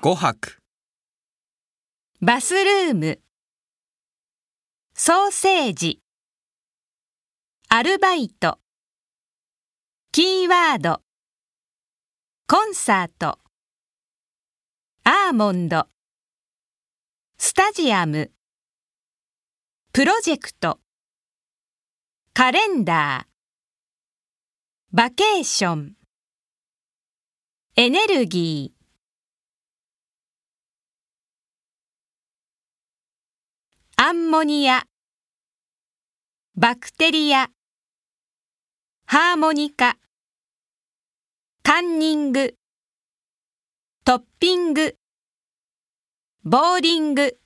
5泊バスルーム。ソーセージ。アルバイト。キーワード。コンサート。アーモンド。スタジアム。プロジェクト。カレンダー。バケーション。エネルギー。アンモニア。バクテリア。ハーモニカ。カンニング。トッピング。ボーリング。